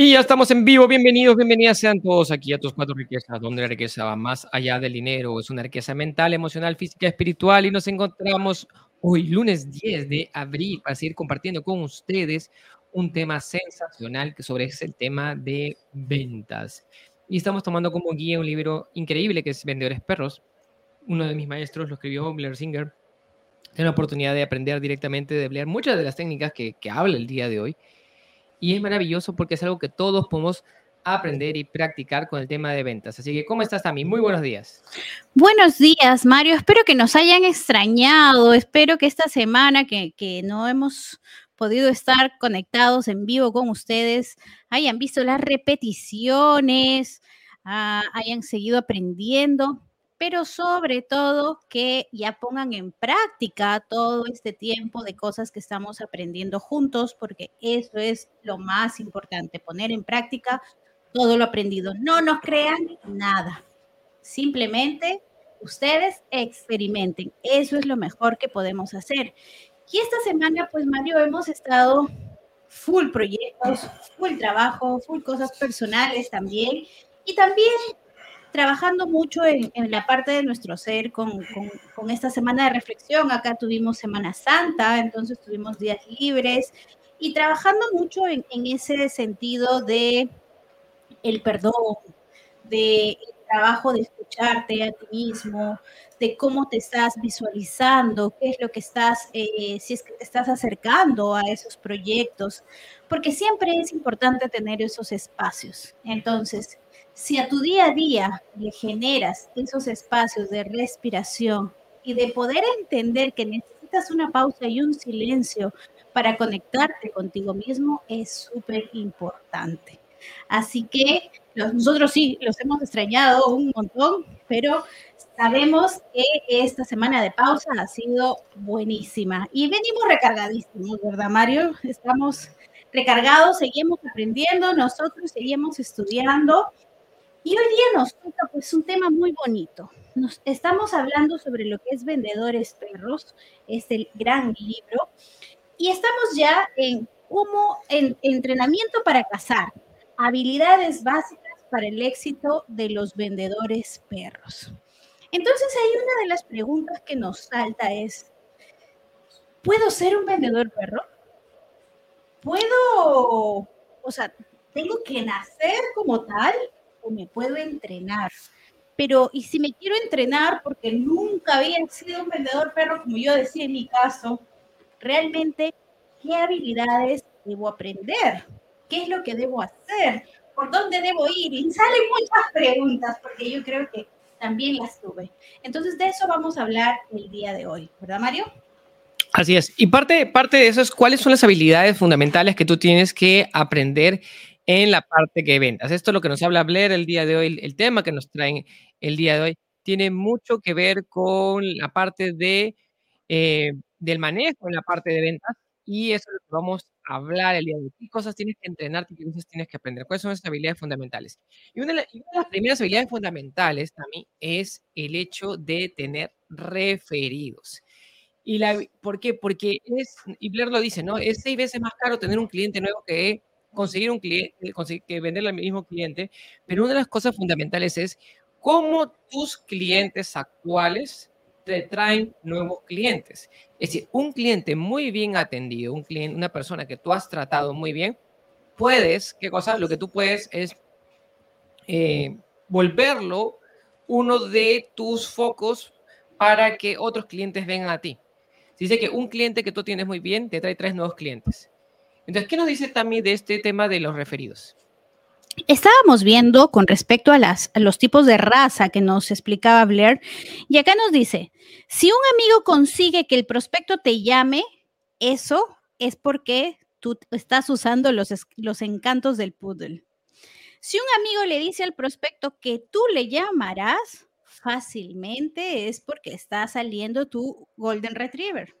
Y ya estamos en vivo. Bienvenidos, bienvenidas sean todos aquí a tus cuatro riquezas, donde la riqueza va más allá del dinero. Es una riqueza mental, emocional, física, espiritual. Y nos encontramos hoy, lunes 10 de abril, para seguir compartiendo con ustedes un tema sensacional que sobre es el tema de ventas. Y estamos tomando como guía un libro increíble que es Vendedores Perros. Uno de mis maestros lo escribió Blair Singer. Tengo la oportunidad de aprender directamente de Blair muchas de las técnicas que, que habla el día de hoy y es maravilloso porque es algo que todos podemos aprender y practicar con el tema de ventas. Así que, ¿cómo estás, Tami? Muy buenos días. Buenos días, Mario. Espero que nos hayan extrañado. Espero que esta semana que, que no hemos podido estar conectados en vivo con ustedes, hayan visto las repeticiones, ah, hayan seguido aprendiendo pero sobre todo que ya pongan en práctica todo este tiempo de cosas que estamos aprendiendo juntos, porque eso es lo más importante, poner en práctica todo lo aprendido. No nos crean nada, simplemente ustedes experimenten, eso es lo mejor que podemos hacer. Y esta semana, pues Mario, hemos estado full proyectos, full trabajo, full cosas personales también. Y también trabajando mucho en, la parte de nuestro ser con, esta semana de reflexión. Acá tuvimos Semana Santa, entonces tuvimos días libres y trabajando mucho en, ese sentido de el perdón, de el trabajo de escucharte a ti mismo, de cómo te estás visualizando, qué es lo que estás, eh, si es que te estás acercando a esos proyectos, porque siempre es importante tener esos espacios. Entonces, si a tu día a día le generas esos espacios de respiración y de poder entender que necesitas una pausa y un silencio para conectarte contigo mismo, es súper importante. Así que nosotros sí, los hemos extrañado un montón, pero sabemos que esta semana de pausa ha sido buenísima y venimos recargadísimos, ¿verdad, Mario? Estamos recargados, seguimos aprendiendo, nosotros seguimos estudiando y hoy día nos toca pues un tema muy bonito. Nos estamos hablando sobre lo que es Vendedores Perros, este gran libro, y estamos ya en cómo en entrenamiento para cazar, habilidades básicas para el éxito de los vendedores perros. Entonces ahí una de las preguntas que nos salta es, ¿puedo ser un vendedor perro? ¿Puedo, o sea, tengo que nacer como tal? Me puedo entrenar. Pero, ¿y si me quiero entrenar porque nunca había sido un vendedor perro, como yo decía en mi caso, realmente, ¿qué habilidades debo aprender? ¿Qué es lo que debo hacer? ¿Por dónde debo ir? Y salen muchas preguntas, porque yo creo que también las tuve. Entonces, de eso vamos a hablar el día de hoy, ¿verdad, Mario? Así es. Y parte, parte de eso es cuáles son las habilidades fundamentales que tú tienes que aprender en la parte que ventas. Esto es lo que nos habla Blair el día de hoy, el tema que nos traen el día de hoy, tiene mucho que ver con la parte de, eh, del manejo en la parte de ventas y eso es lo vamos a hablar el día de hoy. ¿Qué cosas tienes que entrenar? ¿Qué cosas tienes que aprender? ¿Cuáles son esas habilidades fundamentales? Y una, de las primeras habilidades fundamentales también es el hecho de tener referidos. Y la, ¿Por qué? Porque es, y Blair lo dice, ¿no? Es seis veces más caro tener un cliente nuevo que conseguir un cliente, conseguir, que venderle al mismo cliente, pero una de las cosas fundamentales es cómo tus clientes actuales te traen nuevos clientes. Es decir, un cliente muy bien atendido, un cliente, una persona que tú has tratado muy bien, puedes, ¿qué cosa? Lo que tú puedes es eh, volverlo uno de tus focos para que otros clientes vengan a ti. Dice que un cliente que tú tienes muy bien te trae tres nuevos clientes. Entonces, ¿qué nos dice también de este tema de los referidos? Estábamos viendo con respecto a, las, los tipos de raza que nos explicaba Blair, y acá nos dice, si un amigo consigue que el prospecto te llame, eso es porque tú estás usando los, los encantos del poodle. Si un amigo le dice al prospecto que tú le llamarás, fácilmente es porque está saliendo tu Golden Retriever.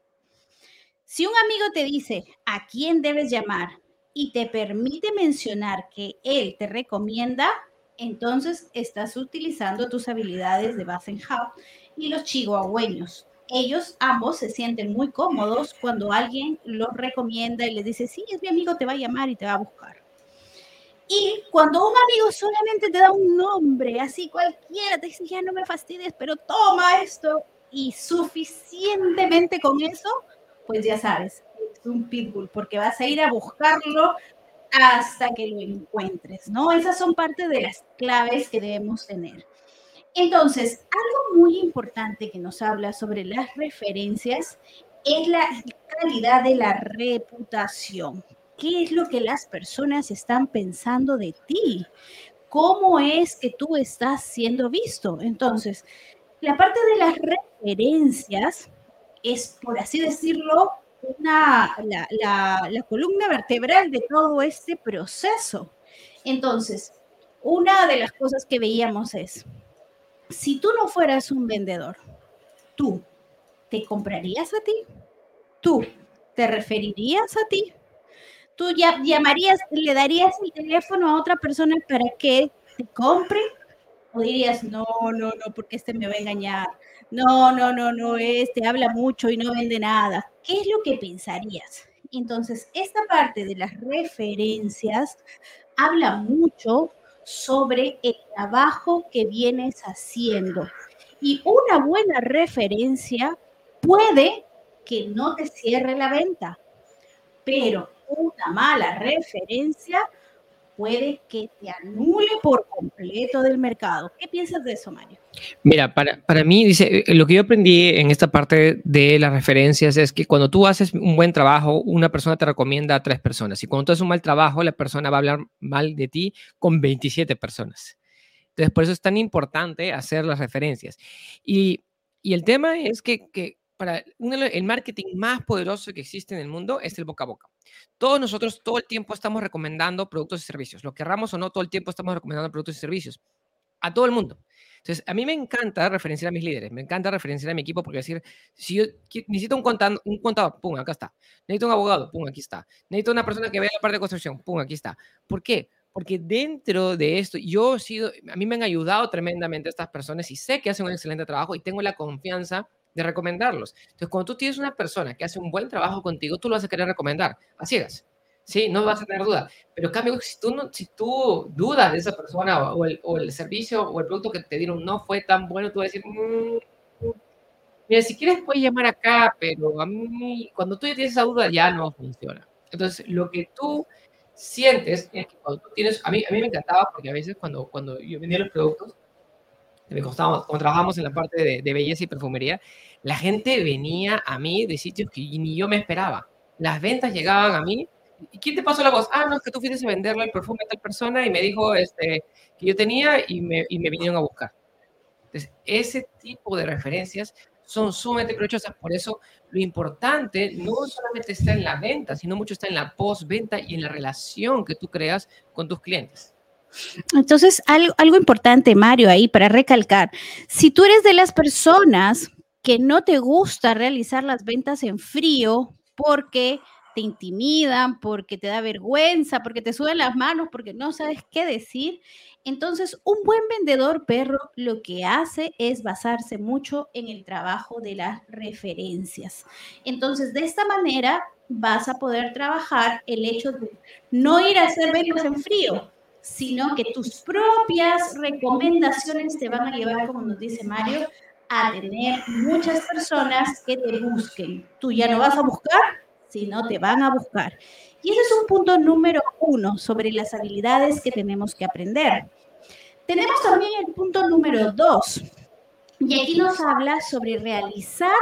Si un amigo te dice a quién debes llamar y te permite mencionar que él te recomienda, entonces estás utilizando tus habilidades de Hub y los chihuahueños. Ellos ambos se sienten muy cómodos cuando alguien los recomienda y les dice, sí, es mi amigo, te va a llamar y te va a buscar. Y cuando un amigo solamente te da un nombre, así cualquiera, te dice, ya no me fastidies, pero toma esto, y suficientemente con eso, pues ya sabes, es un pitbull, porque vas a ir a buscarlo hasta que lo encuentres, ¿no? Esas son parte de las claves que debemos tener. Entonces, algo muy importante que nos habla sobre las referencias es la calidad de la reputación. ¿Qué es lo que las personas están pensando de ti? ¿Cómo es que tú estás siendo visto? Entonces, la parte de las referencias es, por así decirlo, una, la, la columna vertebral de todo este proceso. Entonces, una de las cosas que veíamos es, si tú no fueras un vendedor, tú te comprarías a ti, tú te referirías a ti, tú ya llamarías, le darías el teléfono a otra persona para que te compre dirías, no, no, no, porque este me va a engañar. No, no, no, no, este habla mucho y no vende nada. ¿Qué es lo que pensarías? Entonces, esta parte de las referencias habla mucho sobre el trabajo que vienes haciendo. Y una buena referencia puede que no te cierre la venta, pero una mala referencia puede que te anule por completo del mercado. ¿Qué piensas de eso, Mario? Mira, para, para mí, dice, lo que yo aprendí en esta parte de las referencias es que cuando tú haces un buen trabajo, una persona te recomienda a tres personas. Y cuando tú haces un mal trabajo, la persona va a hablar mal de ti con 27 personas. Entonces, por eso es tan importante hacer las referencias. Y, y el tema es que, que para el marketing más poderoso que existe en el mundo es el boca a boca. Todos nosotros todo el tiempo estamos recomendando productos y servicios. Lo querramos o no, todo el tiempo estamos recomendando productos y servicios a todo el mundo. Entonces, a mí me encanta referenciar a mis líderes, me encanta referenciar a mi equipo porque decir, si yo necesito un contador, un contador, pum, acá está. Necesito un abogado, pum, aquí está. Necesito una persona que vea la parte de construcción, pum, aquí está. ¿Por qué? Porque dentro de esto, yo he sido, a mí me han ayudado tremendamente estas personas y sé que hacen un excelente trabajo y tengo la confianza de recomendarlos. Entonces, cuando tú tienes una persona que hace un buen trabajo contigo, tú lo vas a querer recomendar, a ciegas. Sí, no vas a tener duda. Pero cambio, si tú, no, si tú dudas de esa persona o el, o el, servicio o el producto que te dieron no fue tan bueno, tú vas a decir, mm, mira, si quieres puedes llamar acá, pero a mí, cuando tú ya tienes esa duda, ya no funciona. Entonces, lo que tú sientes es que cuando tú tienes, a mí, a mí me encantaba porque a veces cuando, cuando yo vendía los productos, cuando trabajamos en la parte de, de belleza y perfumería, la gente venía a mí de sitios que ni yo me esperaba. Las ventas llegaban a mí. ¿Y quién te pasó la voz? Ah, no, es que tú fuiste a venderle el perfume a tal persona y me dijo este, que yo tenía y me, y me vinieron a buscar. Entonces, ese tipo de referencias son sumamente provechosas. Por eso, lo importante no solamente está en la venta, sino mucho está en la postventa y en la relación que tú creas con tus clientes. Entonces, algo, importante, Mario, ahí para recalcar, si tú eres de las personas que no te gusta realizar las ventas en frío porque te intimidan, porque te da vergüenza, porque te suben las manos, porque no sabes qué decir. Entonces, un buen vendedor perro lo que hace es basarse mucho en el trabajo de las referencias. Entonces, de esta manera vas a poder trabajar el hecho de no ir a hacer ventas en frío, sino que tus propias recomendaciones te van a llevar, como nos dice Mario, a tener muchas personas que te busquen. Tú ya no vas a buscar, sino te van a buscar. Y ese es un punto número uno sobre las habilidades que tenemos que aprender. Tenemos también el punto número dos. Y aquí nos habla sobre realizar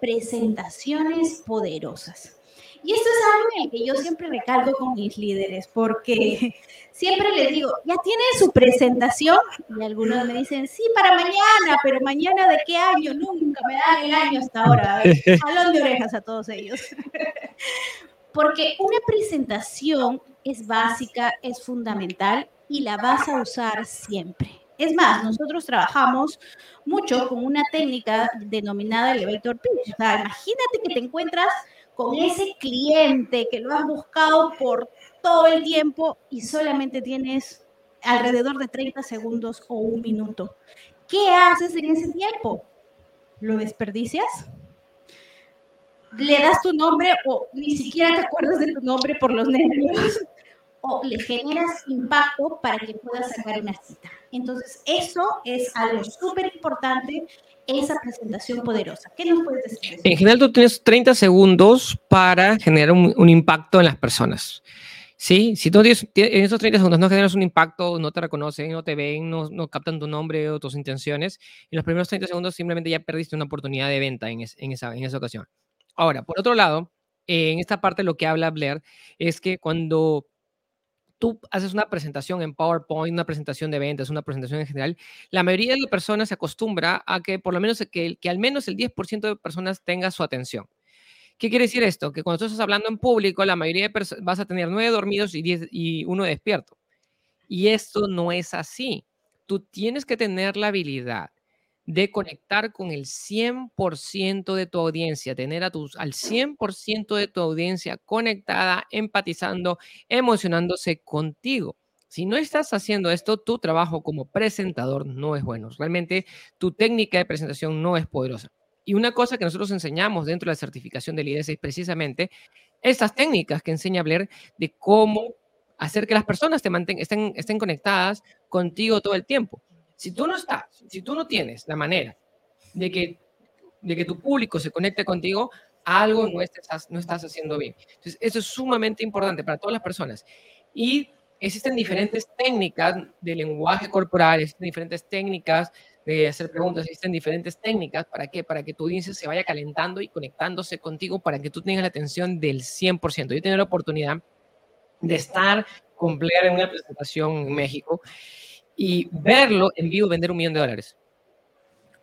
presentaciones poderosas. Y esto es algo en el que yo siempre recalco con mis líderes, porque siempre les digo, ya tiene su presentación, y algunos me dicen, sí, para mañana, pero mañana de qué año, nunca me dan el año hasta ahora. A ver, jalón de orejas a todos ellos. porque una presentación es básica, es fundamental y la vas a usar siempre. Es más, nosotros trabajamos mucho con una técnica denominada elevator pitch. O sea, imagínate que te encuentras con ese cliente que lo has buscado por todo el tiempo y solamente tienes alrededor de 30 segundos o un minuto. ¿Qué haces en ese tiempo? ¿Lo desperdicias? ¿Le das tu nombre o ni siquiera te acuerdas de tu nombre por los nervios? o le generas impacto para que pueda sacar una cita. Entonces, eso es algo súper importante, esa presentación poderosa. ¿Qué nos puedes decir? En general, tú tienes 30 segundos para generar un, un impacto en las personas. Sí, si tú en esos 30 segundos no generas un impacto, no te reconocen, no te ven, no, no, captan tu nombre o tus intenciones, en los primeros 30 segundos simplemente ya perdiste una oportunidad de venta en, en, esa, en esa ocasión. Ahora, por otro lado, en esta parte lo que habla Blair es que cuando tú haces una presentación en PowerPoint, una presentación de ventas, una presentación en general, la mayoría de las personas se acostumbra a que por lo menos que, que al menos el 10% de personas tenga su atención. ¿Qué quiere decir esto? Que cuando tú estás hablando en público, la mayoría de personas vas a tener nueve dormidos y, diez, y uno despierto. Y esto no es así. Tú tienes que tener la habilidad de conectar con el 100% de tu audiencia, tener a tus, al 100% de tu audiencia conectada, empatizando, emocionándose contigo. Si no estás haciendo esto, tu trabajo como presentador no es bueno. Realmente tu técnica de presentación no es poderosa. Y una cosa que nosotros enseñamos dentro de la certificación del IDS es precisamente estas técnicas que enseña Blair de cómo hacer que las personas te mantengan, estén, estén conectadas contigo todo el tiempo. Si tú no estás, si tú no tienes la manera de que, de que tu público se conecte contigo, algo no estás, no estás haciendo bien. Entonces, eso es sumamente importante para todas las personas. Y existen diferentes técnicas de lenguaje corporal, existen diferentes técnicas de hacer preguntas, existen diferentes técnicas, ¿para qué? Para que tu audiencia se vaya calentando y conectándose contigo para que tú tengas la atención del 100%. Yo he tenido la oportunidad de estar con en una presentación en México y verlo en vivo vender un millón de dólares.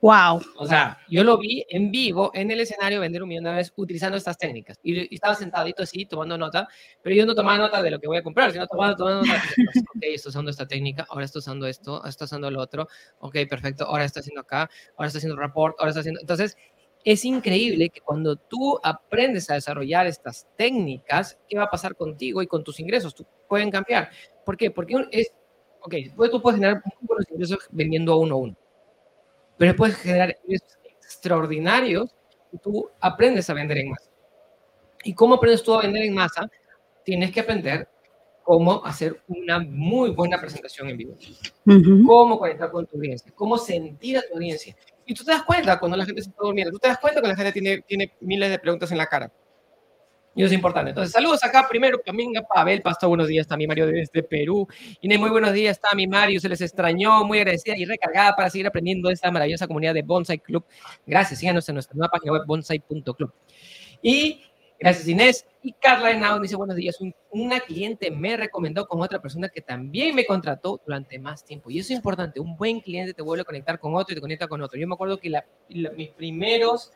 Wow. O sea, yo lo vi en vivo en el escenario vender un millón de dólares utilizando estas técnicas. Y, estaba sentadito así, tomando nota, pero yo no tomaba nota de lo que voy a comprar, sino tomando, tomando nota. ok, estoy usando esta técnica, ahora estoy usando esto, ahora estoy usando lo otro. Ok, perfecto, ahora está haciendo acá, ahora está haciendo report, ahora está haciendo... Entonces, es increíble que cuando tú aprendes a desarrollar estas técnicas, ¿qué va a pasar contigo y con tus ingresos? Tú pueden cambiar. ¿Por qué? Porque es, ok, pues tú puedes generar muy buenos ingresos vendiendo a uno a uno pero puedes generar extraordinarios y tú aprendes a vender en masa. ¿Y cómo aprendes tú a vender en masa? Tienes que aprender cómo hacer una muy buena presentación en vivo, cómo conectar con tu audiencia, cómo sentir a tu audiencia. Y tú te das cuenta cuando la gente se está durmiendo, tú te das cuenta cuando la gente tiene, tiene miles de preguntas en la cara. Y eso es importante. Entonces, saludos acá primero también a Pavel Pasto, buenos días, está mi Mario desde Perú. Inés, muy buenos días, está mi Mario, se les extrañó, muy agradecida y recargada para seguir aprendiendo de esta maravillosa comunidad de Bonsai Club. Gracias, síganos en nuestra nueva página web bonsai.club. Y gracias Inés. Y Carla Henao dice, buenos días, una cliente me recomendó con otra persona que también me contrató durante más tiempo. Y eso es importante, un buen cliente te vuelve a conectar con otro y te conecta con otro. Yo me acuerdo que mis primeros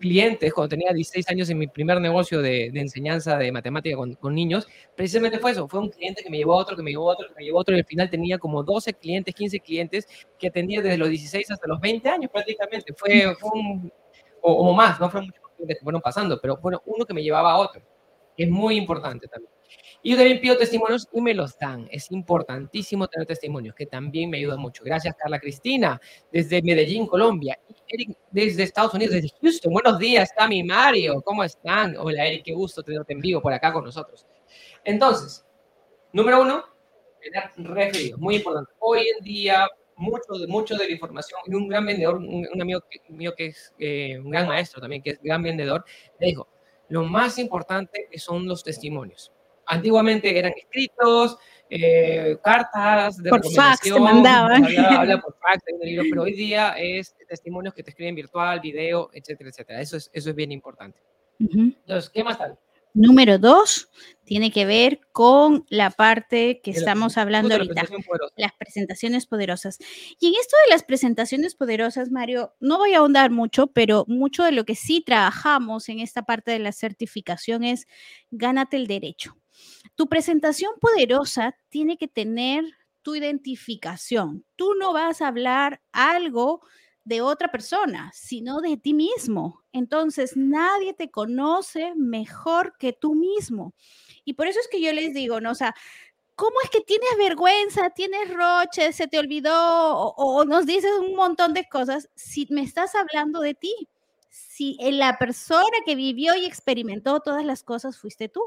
clientes cuando tenía 16 años en mi primer negocio de, enseñanza de matemática con, niños, precisamente fue eso, fue un cliente que me llevó a otro, que me llevó a otro, que me llevó a otro, y al final tenía como 12 clientes, 15 clientes que atendía desde los 16 hasta los 20 años prácticamente. Fue, un, o, más, no fueron muchos clientes que fueron pasando, pero bueno, uno que me llevaba a otro, que es muy importante también. Y yo también pido testimonios y me los dan. Es importantísimo tener testimonios, que también me ayudan mucho. Gracias, Carla Cristina, desde Medellín, Colombia. Y Eric, desde Estados Unidos, desde Houston. Buenos días, está mi Mario. ¿Cómo están? Hola, Eric, qué gusto tenerte en vivo por acá con nosotros. Entonces, número uno, tener referidos. Muy importante. Hoy en día, mucho mucho de la información, y un gran vendedor, un, amigo mío que es eh, un gran maestro también, que es gran vendedor, me dijo, lo más importante son los testimonios Antiguamente eran escritos, eh, cartas de por fax te mandaban. Habla, por fax, pero hoy día es testimonios que te escriben virtual, video, etcétera, etcétera. Eso es, eso es bien importante. Entonces, ¿qué más tal? Número dos, tiene que ver con la parte que estamos hablando ahorita, las presentaciones poderosas. Y en esto de las presentaciones poderosas, Mario, no voy a ahondar mucho, pero mucho de lo que sí trabajamos en esta parte de la certificación es gánate el derecho. Tu presentación poderosa tiene que tener tu identificación. Tú no vas a hablar algo de otra persona, sino de ti mismo. Entonces, nadie te conoce mejor que tú mismo. Y por eso es que yo les digo, ¿no? O sea, ¿cómo es que tienes vergüenza, tienes roche, se te olvidó o, o nos dices un montón de cosas si me estás hablando de ti? Si la persona que vivió y experimentó todas las cosas fuiste tú.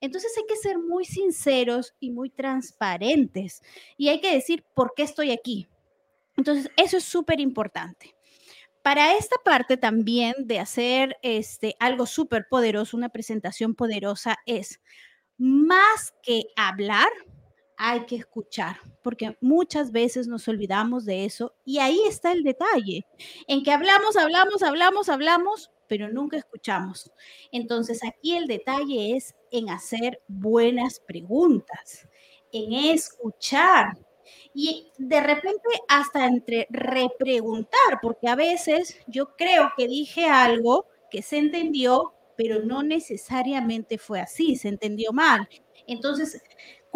Entonces hay que ser muy sinceros y muy transparentes y hay que decir por qué estoy aquí. Entonces eso es súper importante. Para esta parte también de hacer este, algo súper poderoso, una presentación poderosa, es más que hablar, hay que escuchar, porque muchas veces nos olvidamos de eso y ahí está el detalle, en que hablamos, hablamos, hablamos, hablamos, pero nunca escuchamos. Entonces aquí el detalle es en hacer buenas preguntas, en escuchar y de repente hasta entre repreguntar, porque a veces yo creo que dije algo que se entendió, pero no necesariamente fue así, se entendió mal. Entonces,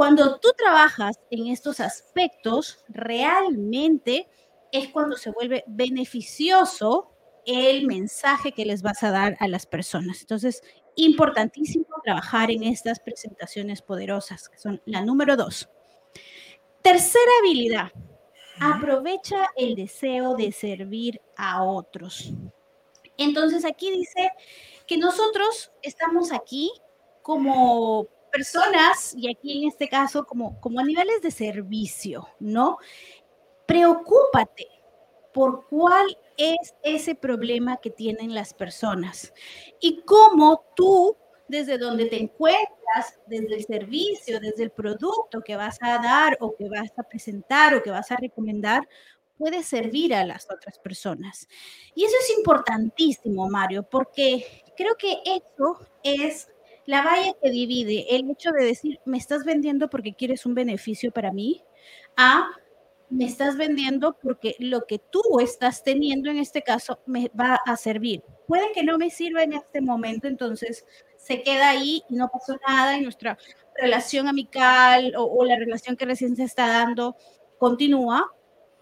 cuando tú trabajas en estos aspectos, realmente es cuando se vuelve beneficioso el mensaje que les vas a dar a las personas. Entonces, importantísimo trabajar en estas presentaciones poderosas, que son la número dos. Tercera habilidad, aprovecha el deseo de servir a otros. Entonces, aquí dice que nosotros estamos aquí como personas, y aquí en este caso como, como a niveles de servicio, ¿no? Preocúpate por cuál es ese problema que tienen las personas y cómo tú, desde donde te encuentras, desde el servicio, desde el producto que vas a dar o que vas a presentar o que vas a recomendar, puedes servir a las otras personas. Y eso es importantísimo, Mario, porque creo que eso es la valla que divide el hecho de decir, me estás vendiendo porque quieres un beneficio para mí, a me estás vendiendo porque lo que tú estás teniendo en este caso me va a servir. Puede que no me sirva en este momento, entonces se queda ahí y no pasó nada y nuestra relación amical o, o la relación que recién se está dando continúa,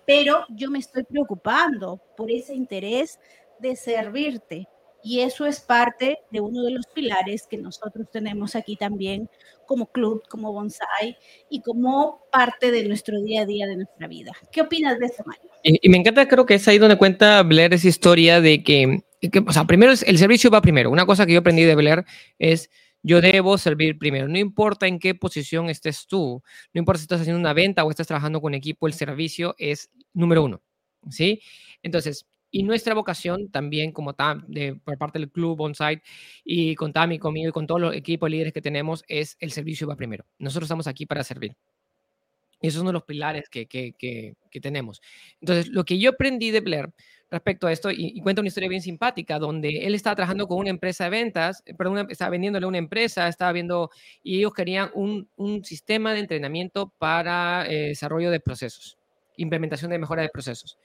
pero yo me estoy preocupando por ese interés de servirte. Y eso es parte de uno de los pilares que nosotros tenemos aquí también como club, como bonsai y como parte de nuestro día a día de nuestra vida. ¿Qué opinas de eso, Mario? Y, me encanta, creo que es ahí donde cuenta Blair esa historia de que, o sea, primero el servicio va primero. Una cosa que yo aprendí de Blair es yo debo servir primero. No importa en qué posición estés tú, no importa si estás haciendo una venta o estás trabajando con equipo, el servicio es número uno. ¿Sí? Entonces, y nuestra vocación también, como Tam, de, por parte del club on-site y con Tami, conmigo y con todos los equipos líderes que tenemos, es el servicio va primero. Nosotros estamos aquí para servir. Y esos son los pilares que, que, que, tenemos. Entonces, lo que yo aprendí de Blair respecto a esto, y, cuenta una historia bien simpática, donde él estaba trabajando con una empresa de ventas, eh, perdón, estaba vendiéndole a una empresa, estaba viendo, y ellos querían un, un sistema de entrenamiento para eh, desarrollo de procesos, implementación de mejora de procesos.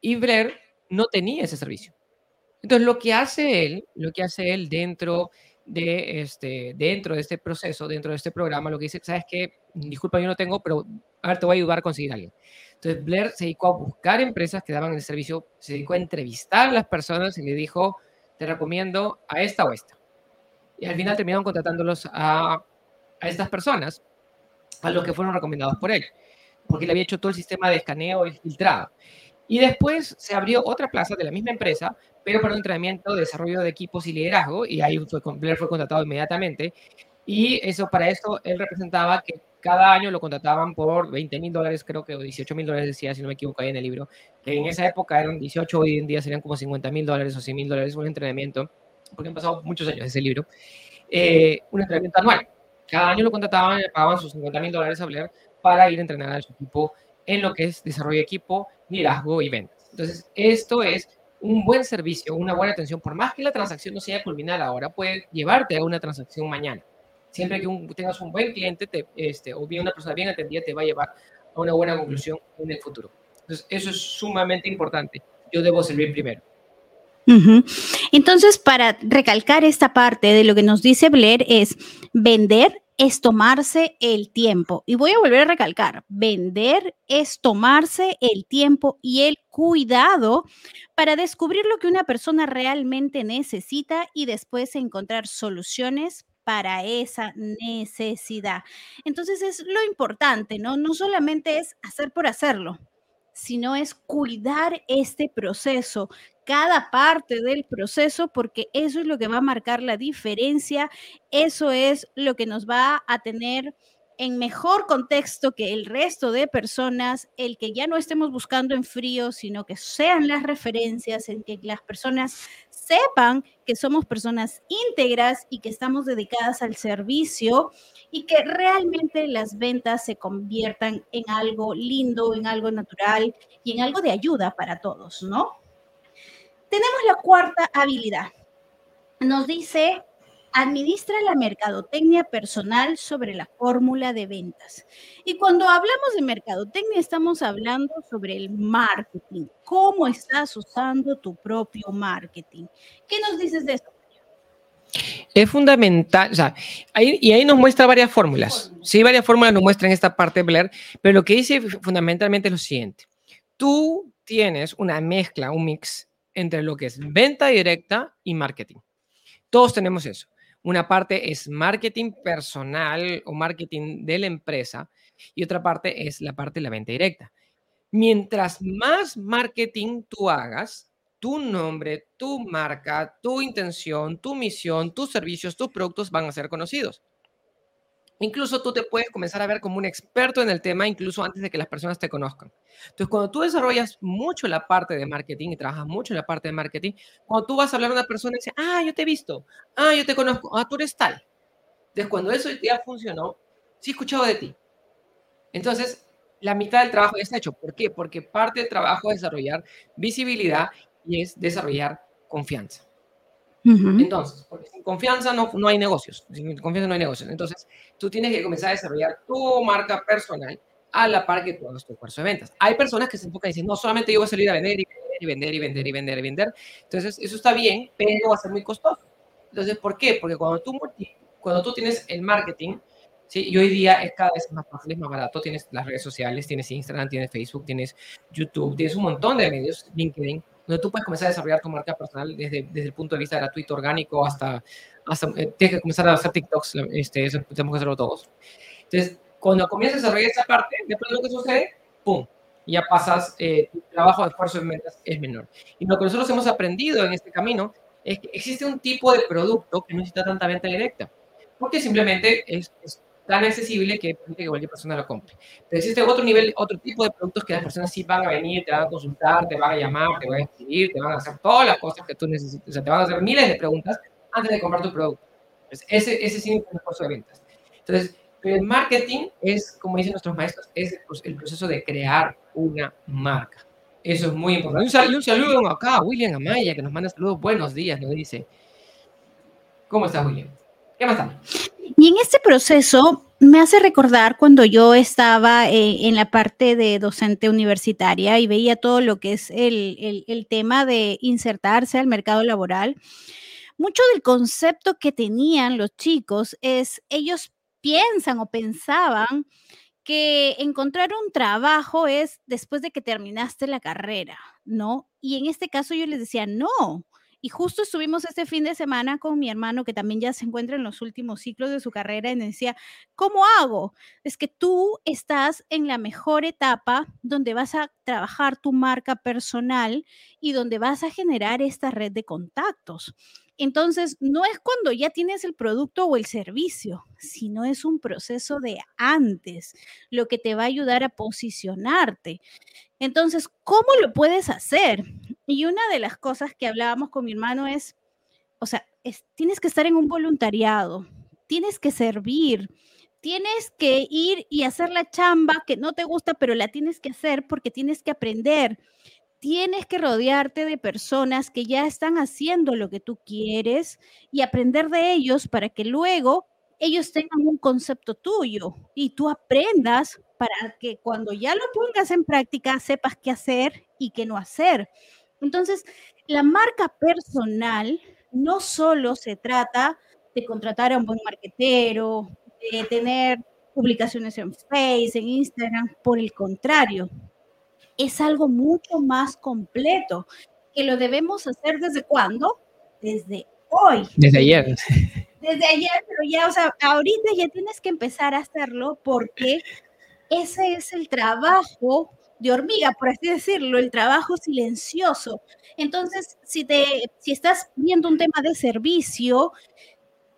Y Blair no tenía ese servicio. Entonces, lo que hace él, lo que hace él dentro de este, dentro de este proceso, dentro de este programa, lo que dice, sabes que, disculpa, yo no tengo, pero a ver, te voy a ayudar a conseguir a alguien. Entonces, Blair se dedicó a buscar empresas que daban el servicio, se dedicó a entrevistar a las personas y le dijo, te recomiendo a esta o esta. Y al final terminaron contratándolos a, a estas personas, a los que fueron recomendados por él, porque le había hecho todo el sistema de escaneo y filtrado. Y después se abrió otra plaza de la misma empresa, pero para un entrenamiento de desarrollo de equipos y liderazgo, y ahí fue, Blair fue contratado inmediatamente. Y eso para eso él representaba que cada año lo contrataban por 20 mil dólares, creo que 18 mil dólares decía, si no me equivoco, ahí en el libro, que en esa época eran 18, hoy en día serían como 50 mil dólares o 100 mil dólares un entrenamiento, porque han pasado muchos años ese libro, eh, un entrenamiento anual. Cada año lo contrataban, pagaban sus 50 mil dólares a Blair para ir a entrenar a su equipo en lo que es desarrollo de equipo, liderazgo y ventas. Entonces, esto es un buen servicio, una buena atención, por más que la transacción no sea culminada ahora, puede llevarte a una transacción mañana. Siempre que tengas un buen cliente te, este, o bien una persona bien atendida, te va a llevar a una buena conclusión en el futuro. Entonces, eso es sumamente importante. Yo debo servir primero. Entonces, para recalcar esta parte de lo que nos dice Blair es vender es tomarse el tiempo. Y voy a volver a recalcar, vender es tomarse el tiempo y el cuidado para descubrir lo que una persona realmente necesita y después encontrar soluciones para esa necesidad. Entonces es lo importante, ¿no? No solamente es hacer por hacerlo, sino es cuidar este proceso, cada parte del proceso porque eso es lo que va a marcar la diferencia, eso es lo que nos va a tener en mejor contexto que el resto de personas, el que ya no estemos buscando en frío, sino que sean las referencias, en que las personas sepan que somos personas íntegras y que estamos dedicadas al servicio y que realmente las ventas se conviertan en algo lindo, en algo natural y en algo de ayuda para todos, ¿no? Tenemos la cuarta habilidad. Nos dice administra la mercadotecnia personal sobre la fórmula de ventas. Y cuando hablamos de mercadotecnia, estamos hablando sobre el marketing. ¿Cómo estás usando tu propio marketing? ¿Qué nos dices de esto? Es fundamental, o sea, y ahí nos muestra varias fórmulas. Sí, varias fórmulas nos muestran esta parte, Blair, pero lo que dice fundamentalmente es lo siguiente. Tú tienes una mezcla, un mix entre lo que es venta directa y marketing. Todos tenemos eso. Una parte es marketing personal o marketing de la empresa y otra parte es la parte de la venta directa. Mientras más marketing tú hagas, tu nombre, tu marca, tu intención, tu misión, tus servicios, tus productos van a ser conocidos. Incluso tú te puedes comenzar a ver como un experto en el tema, incluso antes de que las personas te conozcan. Entonces, cuando tú desarrollas mucho la parte de marketing y trabajas mucho en la parte de marketing, cuando tú vas a hablar a una persona y dices, ah, yo te he visto, ah, yo te conozco, ah, tú eres tal. Entonces, cuando eso ya funcionó, sí he escuchado de ti. Entonces, la mitad del trabajo ya está hecho. ¿Por qué? Porque parte del trabajo es desarrollar visibilidad y es desarrollar confianza. Entonces, porque sin confianza no, no hay negocios, sin confianza no hay negocios. Entonces, tú tienes que comenzar a desarrollar tu marca personal a la par que tu esfuerzo de ventas. Hay personas que se enfocan y dicen, no, solamente yo voy a salir a vender y vender y vender y vender y vender Entonces, eso está bien, pero va a ser muy costoso. Entonces, ¿por qué? Porque cuando tú, cuando tú tienes el marketing, ¿sí? y hoy día es cada vez más fácil, es más barato, tienes las redes sociales, tienes Instagram, tienes Facebook, tienes YouTube, tienes un montón de medios, LinkedIn, donde tú puedes comenzar a desarrollar tu marca personal desde, desde el punto de vista gratuito, orgánico, hasta, hasta eh, tienes que comenzar a hacer TikToks, este, eso tenemos que hacerlo todos. Entonces, cuando comienzas a desarrollar esa parte, después lo que sucede, ¡pum! Ya pasas, eh, tu trabajo de esfuerzo en ventas es menor. Y lo que nosotros hemos aprendido en este camino es que existe un tipo de producto que no necesita tanta venta directa, porque simplemente es, es tan accesible que permite que cualquier persona lo compre. Pero existe otro nivel, otro tipo de productos que las personas sí van a venir, te van a consultar, te van a llamar, te van a escribir, te van a hacer todas las cosas que tú necesitas. O sea, te van a hacer miles de preguntas antes de comprar tu producto. Entonces, ese, ese sí es un esfuerzo de ventas. Entonces, el marketing es, como dicen nuestros maestros, es el proceso de crear una marca. Eso es muy importante. Un saludo, un saludo acá a William Amaya, que nos manda saludos. Buenos días, nos dice. ¿Cómo estás, William? ¿Qué más está? Y en este proceso me hace recordar cuando yo estaba eh, en la parte de docente universitaria y veía todo lo que es el, el tema de insertarse al mercado laboral. Mucho del concepto que tenían los chicos es ellos piensan o pensaban que encontrar un trabajo es después de que terminaste la carrera, ¿no? Y en este caso yo les decía, no, y justo estuvimos este fin de semana con mi hermano, que también ya se encuentra en los últimos ciclos de su carrera, y decía, ¿cómo hago? Es que tú estás en la mejor etapa donde vas a trabajar tu marca personal y donde vas a generar esta red de contactos. Entonces, no es cuando ya tienes el producto o el servicio, sino es un proceso de antes, lo que te va a ayudar a posicionarte. Entonces, ¿cómo lo puedes hacer? Y una de las cosas que hablábamos con mi hermano es, o sea, tienes que estar en un voluntariado, tienes que servir, tienes que ir y hacer la chamba que no te gusta, pero la tienes que hacer porque tienes que aprender. Tienes que rodearte de personas que ya están haciendo lo que tú quieres y aprender de ellos para que luego ellos tengan un concepto tuyo y tú aprendas para que cuando ya lo pongas en práctica sepas qué hacer y qué no hacer. Entonces, la marca personal no solo se trata de contratar a un buen marquetero, de tener publicaciones en Facebook, en Instagram, por el contrario, es algo mucho más completo, que lo debemos hacer desde cuándo? Desde hoy. Desde ayer. Desde ayer, pero ya, o sea, ahorita ya tienes que empezar a hacerlo porque ese es el trabajo de hormiga, por así decirlo, el trabajo silencioso. Entonces, si, te, si estás viendo un tema de servicio,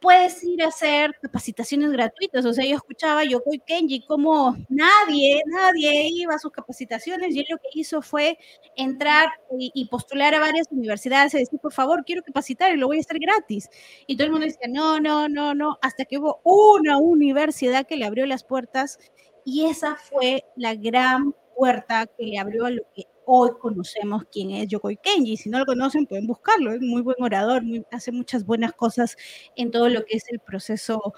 puedes ir a hacer capacitaciones gratuitas. O sea, yo escuchaba yo Yokoi Kenji como nadie, nadie iba a sus capacitaciones y él lo que hizo fue entrar y, postular a varias universidades y decir, por favor, quiero capacitar y lo voy a hacer gratis. Y todo el mundo decía, no, no, no, no, hasta que hubo una universidad que le abrió las puertas y esa fue la gran puerta que le abrió a lo que hoy conocemos quién es Yokoi Kenji. Si no lo conocen, pueden buscarlo. Es muy buen orador, hace muchas buenas cosas en todo lo que es el proceso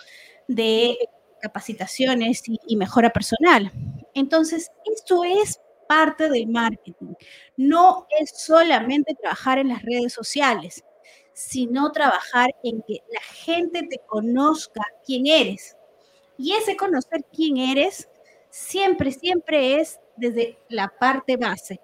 de capacitaciones y, mejora personal. Entonces, esto es parte del marketing. No es solamente trabajar en las redes sociales, sino trabajar en que la gente te conozca quién eres. Y ese conocer quién eres siempre, siempre es desde la parte base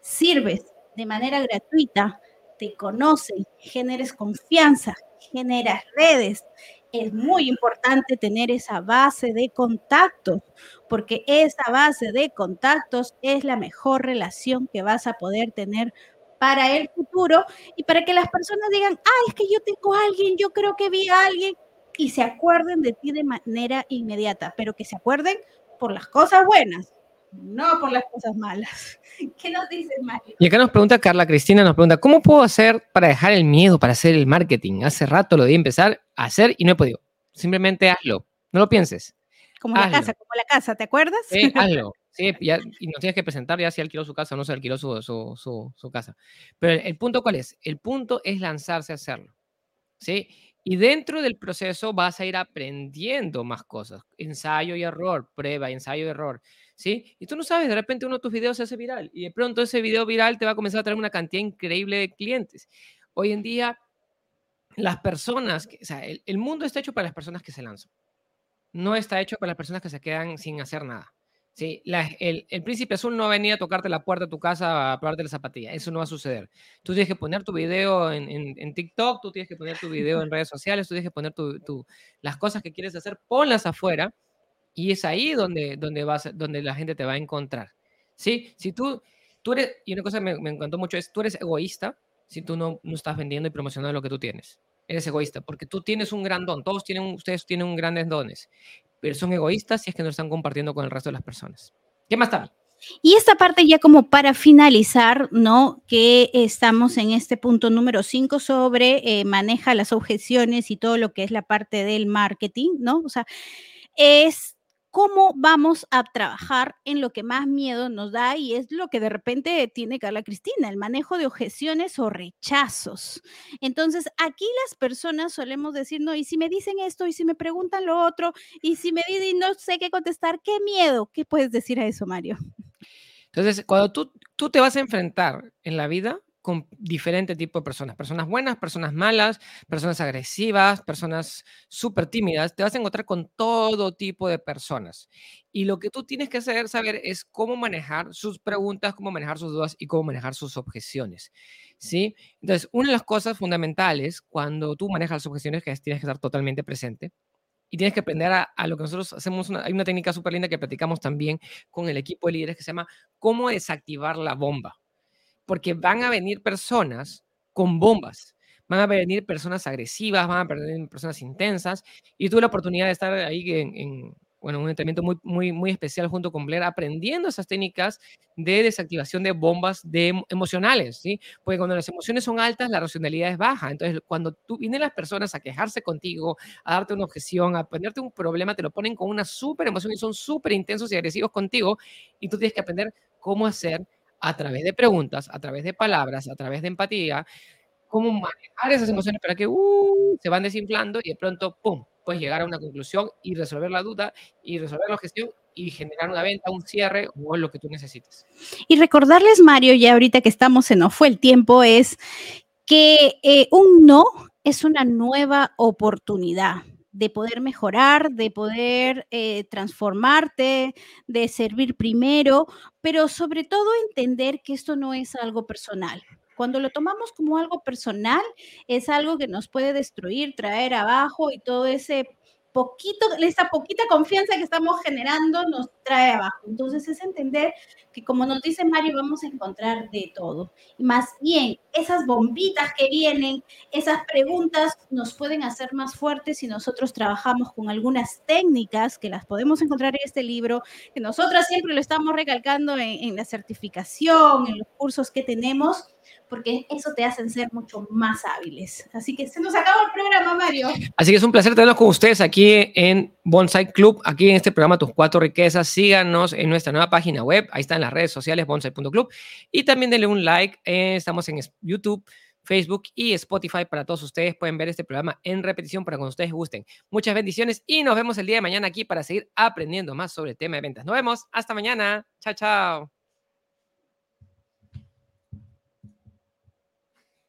sirves de manera gratuita, te conocen, generes confianza, generas redes. Es muy importante tener esa base de contactos, porque esa base de contactos es la mejor relación que vas a poder tener para el futuro y para que las personas digan, ah, es que yo tengo a alguien, yo creo que vi a alguien y se acuerden de ti de manera inmediata, pero que se acuerden por las cosas buenas, no por las cosas malas. ¿Qué nos dices, Mario? Y acá nos pregunta Carla Cristina, nos pregunta, ¿cómo puedo hacer para dejar el miedo para hacer el marketing? Hace rato lo di empezar a hacer y no he podido. Simplemente hazlo, no lo pienses. Como la casa, como la casa, ¿te acuerdas? Sí, hazlo. Sí, y nos tienes que presentar ya si alquiló su casa o no se alquiló su, su, su, casa. Pero el, el, punto, ¿cuál es? El punto es lanzarse a hacerlo. ¿Sí? Y dentro del proceso vas a ir aprendiendo más cosas. Ensayo y error, prueba, ensayo y error. ¿Sí? Y tú no sabes, de repente uno de tus videos se hace viral y de pronto ese video viral te va a comenzar a traer una cantidad increíble de clientes. Hoy en día, las personas, o sea, el, mundo está hecho para las personas que se lanzan. No está hecho para las personas que se quedan sin hacer nada. Sí, el, príncipe azul no va a tocarte la puerta de tu casa a probarte la zapatilla. Eso no va a suceder. Tú tienes que poner tu video en, en, TikTok, tú tienes que poner tu video en redes sociales, tú tienes que poner tu, las cosas que quieres hacer, ponlas afuera y es ahí donde, donde, vas, donde la gente te va a encontrar. ¿Sí? Si tú, tú eres, y una cosa me, me encantó mucho es, tú eres egoísta si tú no, no estás vendiendo y promocionando lo que tú tienes. Eres egoísta, porque tú tienes un gran don, todos tienen, ustedes tienen un grandes dones, pero son egoístas si es que no están compartiendo con el resto de las personas. ¿Qué más está? Y esta parte ya como para finalizar, ¿no? Que estamos en este punto número 5 sobre eh, maneja las objeciones y todo lo que es la parte del marketing, ¿no? O sea, es cómo vamos a trabajar en lo que más miedo nos da y es lo que de repente tiene Carla Cristina, el manejo de objeciones o rechazos. Entonces, aquí las personas solemos decir, no, y si me dicen esto, y si me preguntan lo otro, y si me dicen no sé qué contestar, qué miedo. ¿Qué puedes decir a eso, Mario? Entonces, cuando tú, tú te vas a enfrentar en la vida, con diferentes tipos de personas, personas buenas, personas malas, personas agresivas, personas súper tímidas, te vas a encontrar con todo tipo de personas. Y lo que tú tienes que hacer, saber es cómo manejar sus preguntas, cómo manejar sus dudas y cómo manejar sus objeciones. ¿Sí? Entonces, una de las cosas fundamentales cuando tú manejas las objeciones es que tienes que estar totalmente presente y tienes que aprender a, lo que nosotros hacemos. hay una técnica súper linda que platicamos también con el equipo de líderes que se llama cómo desactivar la bomba porque van a venir personas con bombas, van a venir personas agresivas, van a venir personas intensas, y tuve la oportunidad de estar ahí en, bueno, un entrenamiento muy, muy, muy especial junto con Blair, aprendiendo esas técnicas de desactivación de bombas de emocionales, ¿sí? Porque cuando las emociones son altas, la racionalidad es baja. Entonces, cuando tú vienen las personas a quejarse contigo, a darte una objeción, a ponerte un problema, te lo ponen con una súper emoción y son súper intensos y agresivos contigo, y tú tienes que aprender cómo hacer a través de preguntas, a través de palabras, a través de empatía, cómo manejar esas emociones para que uh, se van desinflando y de pronto, ¡pum!, puedes llegar a una conclusión y resolver la duda y resolver la gestión y generar una venta, un cierre o lo que tú necesites. Y recordarles, Mario, ya ahorita que estamos en No fue el tiempo, es que eh, un no es una nueva oportunidad de poder mejorar, de poder eh, transformarte, de servir primero, pero sobre todo entender que esto no es algo personal. Cuando lo tomamos como algo personal, es algo que nos puede destruir, traer abajo y todo ese poquito, esa poquita confianza que estamos generando nos trae abajo. Entonces es entender que como nos dice Mario, vamos a encontrar de todo. Y más bien, esas bombitas que vienen, esas preguntas nos pueden hacer más fuertes si nosotros trabajamos con algunas técnicas que las podemos encontrar en este libro, que nosotras siempre lo estamos recalcando en, en la certificación, en los cursos que tenemos porque eso te hace ser mucho más hábiles. Así que se nos acabó el programa, Mario. Así que es un placer tenernos con ustedes aquí en Bonsai Club, aquí en este programa Tus Cuatro Riquezas. Síganos en nuestra nueva página web, ahí está en las redes sociales, bonsai.club. Y también denle un like, eh, estamos en YouTube. Facebook y Spotify para todos ustedes. Pueden ver este programa en repetición para cuando ustedes gusten. Muchas bendiciones y nos vemos el día de mañana aquí para seguir aprendiendo más sobre el tema de ventas. Nos vemos. Hasta mañana. Chao, chao.